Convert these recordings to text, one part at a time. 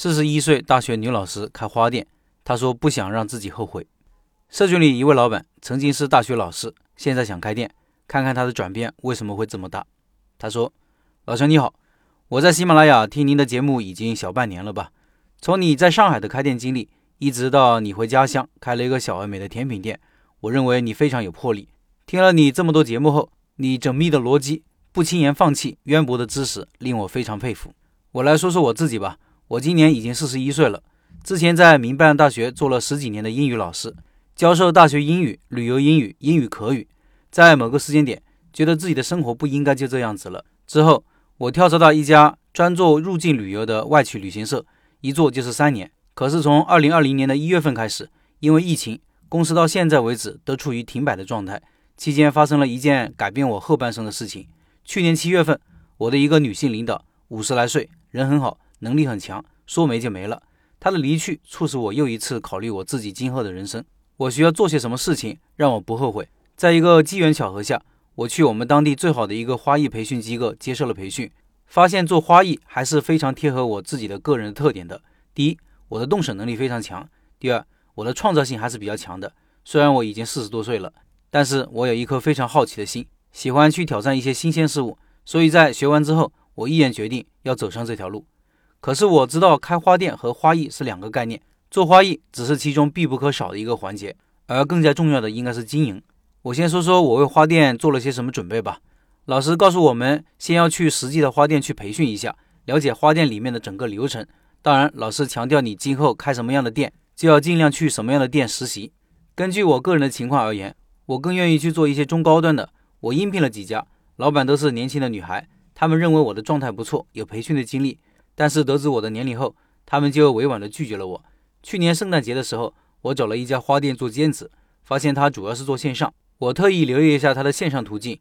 四十一岁大学女老师开花店，她说不想让自己后悔。社群里一位老板曾经是大学老师，现在想开店，看看他的转变为什么会这么大。他说：“老陈你好，我在喜马拉雅听您的节目已经小半年了吧？从你在上海的开店经历，一直到你回家乡开了一个小而美的甜品店，我认为你非常有魄力。听了你这么多节目后，你缜密的逻辑。”不轻言放弃渊博的知识，令我非常佩服。我来说说我自己吧。我今年已经四十一岁了，之前在民办大学做了十几年的英语老师，教授大学英语、旅游英语、英语口语。在某个时间点，觉得自己的生活不应该就这样子了。之后，我跳槽到一家专做入境旅游的外企旅行社，一做就是三年。可是从二零二零年的一月份开始，因为疫情，公司到现在为止都处于停摆的状态。期间发生了一件改变我后半生的事情。去年七月份，我的一个女性领导，五十来岁，人很好，能力很强，说没就没了。他的离去，促使我又一次考虑我自己今后的人生。我需要做些什么事情，让我不后悔？在一个机缘巧合下，我去我们当地最好的一个花艺培训机构接受了培训，发现做花艺还是非常贴合我自己的个人特点的。第一，我的动手能力非常强；第二，我的创造性还是比较强的。虽然我已经四十多岁了，但是我有一颗非常好奇的心。喜欢去挑战一些新鲜事物，所以在学完之后，我毅然决定要走上这条路。可是我知道开花店和花艺是两个概念，做花艺只是其中必不可少的一个环节，而更加重要的应该是经营。我先说说我为花店做了些什么准备吧。老师告诉我们，先要去实际的花店去培训一下，了解花店里面的整个流程。当然，老师强调你今后开什么样的店，就要尽量去什么样的店实习。根据我个人的情况而言，我更愿意去做一些中高端的。我应聘了几家，老板都是年轻的女孩，他们认为我的状态不错，有培训的经历，但是得知我的年龄后，他们就委婉的拒绝了我。去年圣诞节的时候，我找了一家花店做兼职，发现他主要是做线上，我特意留意一下他的线上途径。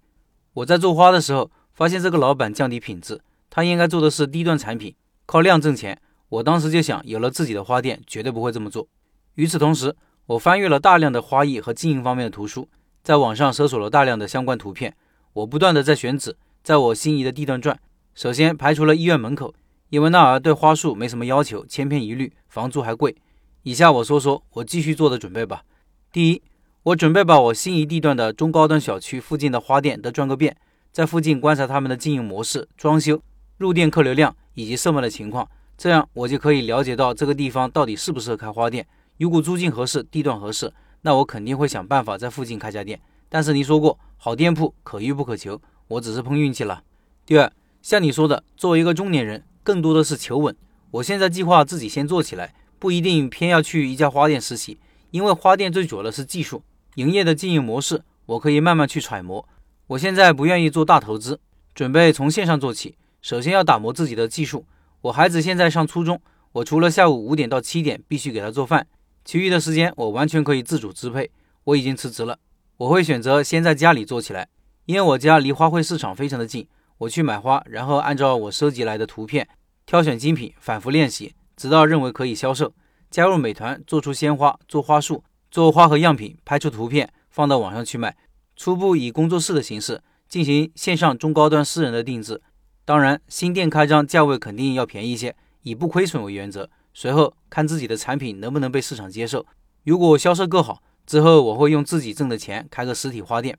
我在做花的时候，发现这个老板降低品质，他应该做的是低端产品，靠量挣钱。我当时就想，有了自己的花店，绝对不会这么做。与此同时，我翻阅了大量的花艺和经营方面的图书。在网上搜索了大量的相关图片，我不断的在选址，在我心仪的地段转。首先排除了医院门口，因为那儿对花束没什么要求，千篇一律，房租还贵。以下我说说我继续做的准备吧。第一，我准备把我心仪地段的中高端小区附近的花店都转个遍，在附近观察他们的经营模式、装修、入店客流量以及售卖的情况，这样我就可以了解到这个地方到底适不适合开花店。如果租金合适，地段合适。那我肯定会想办法在附近开家店，但是你说过好店铺可遇不可求，我只是碰运气了。第二，像你说的，作为一个中年人，更多的是求稳。我现在计划自己先做起来，不一定偏要去一家花店实习，因为花店最主要的是技术，营业的经营模式我可以慢慢去揣摩。我现在不愿意做大投资，准备从线上做起，首先要打磨自己的技术。我孩子现在上初中，我除了下午五点到七点必须给他做饭。其余的时间我完全可以自主支配。我已经辞职了，我会选择先在家里做起来，因为我家离花卉市场非常的近。我去买花，然后按照我收集来的图片挑选精品，反复练习，直到认为可以销售。加入美团，做出鲜花，做花束，做花盒样品，拍出图片放到网上去卖。初步以工作室的形式进行线上中高端私人的定制。当然，新店开张价位肯定要便宜一些，以不亏损为原则。随后看自己的产品能不能被市场接受，如果销售够好，之后我会用自己挣的钱开个实体花店。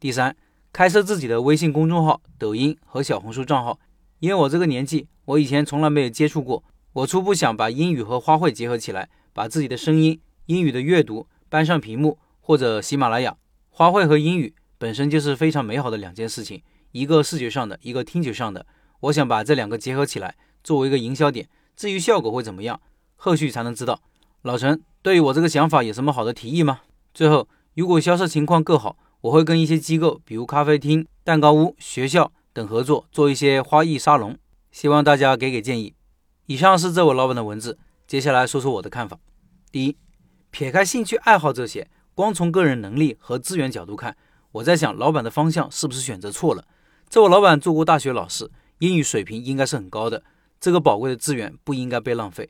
第三，开设自己的微信公众号、抖音和小红书账号。因为我这个年纪，我以前从来没有接触过，我初步想把英语和花卉结合起来，把自己的声音、英语的阅读搬上屏幕或者喜马拉雅。花卉和英语本身就是非常美好的两件事情，一个视觉上的，一个听觉上的。我想把这两个结合起来，作为一个营销点。至于效果会怎么样，后续才能知道。老陈对于我这个想法有什么好的提议吗？最后，如果销售情况够好，我会跟一些机构，比如咖啡厅、蛋糕屋、学校等合作，做一些花艺沙龙。希望大家给给建议。以上是这位老板的文字，接下来说说我的看法。第一，撇开兴趣爱好这些，光从个人能力和资源角度看，我在想老板的方向是不是选择错了？这位老板做过大学老师，英语水平应该是很高的。这个宝贵的资源不应该被浪费。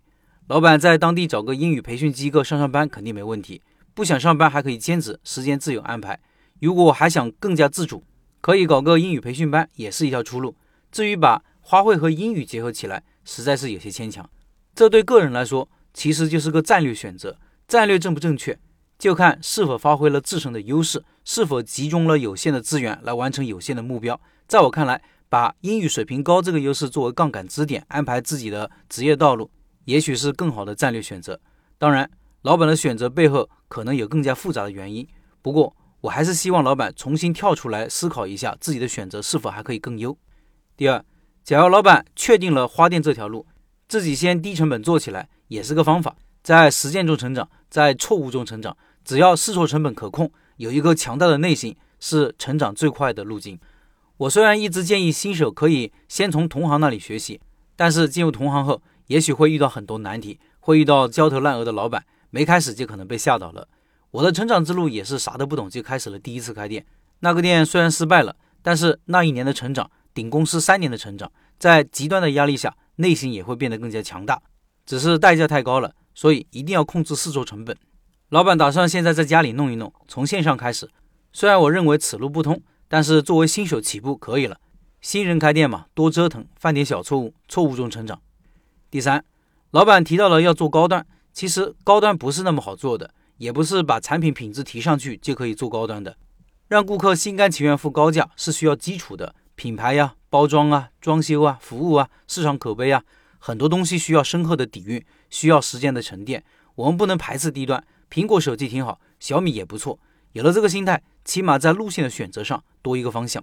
老板在当地找个英语培训机构上上班肯定没问题，不想上班还可以兼职，时间自由安排。如果还想更加自主，可以搞个英语培训班，也是一条出路。至于把花卉和英语结合起来，实在是有些牵强。这对个人来说其实就是个战略选择。战略正不正确，就看是否发挥了自身的优势，是否集中了有限的资源来完成有限的目标。在我看来，把英语水平高这个优势作为杠杆支点，安排自己的职业道路，也许是更好的战略选择。当然，老板的选择背后可能有更加复杂的原因。不过，我还是希望老板重新跳出来思考一下自己的选择是否还可以更优。第二，假如老板确定了花店这条路，自己先低成本做起来也是个方法，在实践中成长，在错误中成长。只要试错成本可控，有一个强大的内心，是成长最快的路径。我虽然一直建议新手可以先从同行那里学习，但是进入同行后，也许会遇到很多难题，会遇到焦头烂额的老板，没开始就可能被吓倒了。我的成长之路也是啥都不懂就开始了第一次开店，那个店虽然失败了，但是那一年的成长顶公司三年的成长，在极端的压力下，内心也会变得更加强大，只是代价太高了，所以一定要控制试错成本。老板打算现在在家里弄一弄，从线上开始，虽然我认为此路不通。但是作为新手起步可以了，新人开店嘛，多折腾，犯点小错误，错误中成长。第三，老板提到了要做高端，其实高端不是那么好做的，也不是把产品品质提上去就可以做高端的。让顾客心甘情愿付高价是需要基础的，品牌呀、包装啊、装修啊、服务啊、市场口碑啊，很多东西需要深刻的底蕴，需要时间的沉淀。我们不能排斥低端，苹果手机挺好，小米也不错。有了这个心态，起码在路线的选择上多一个方向。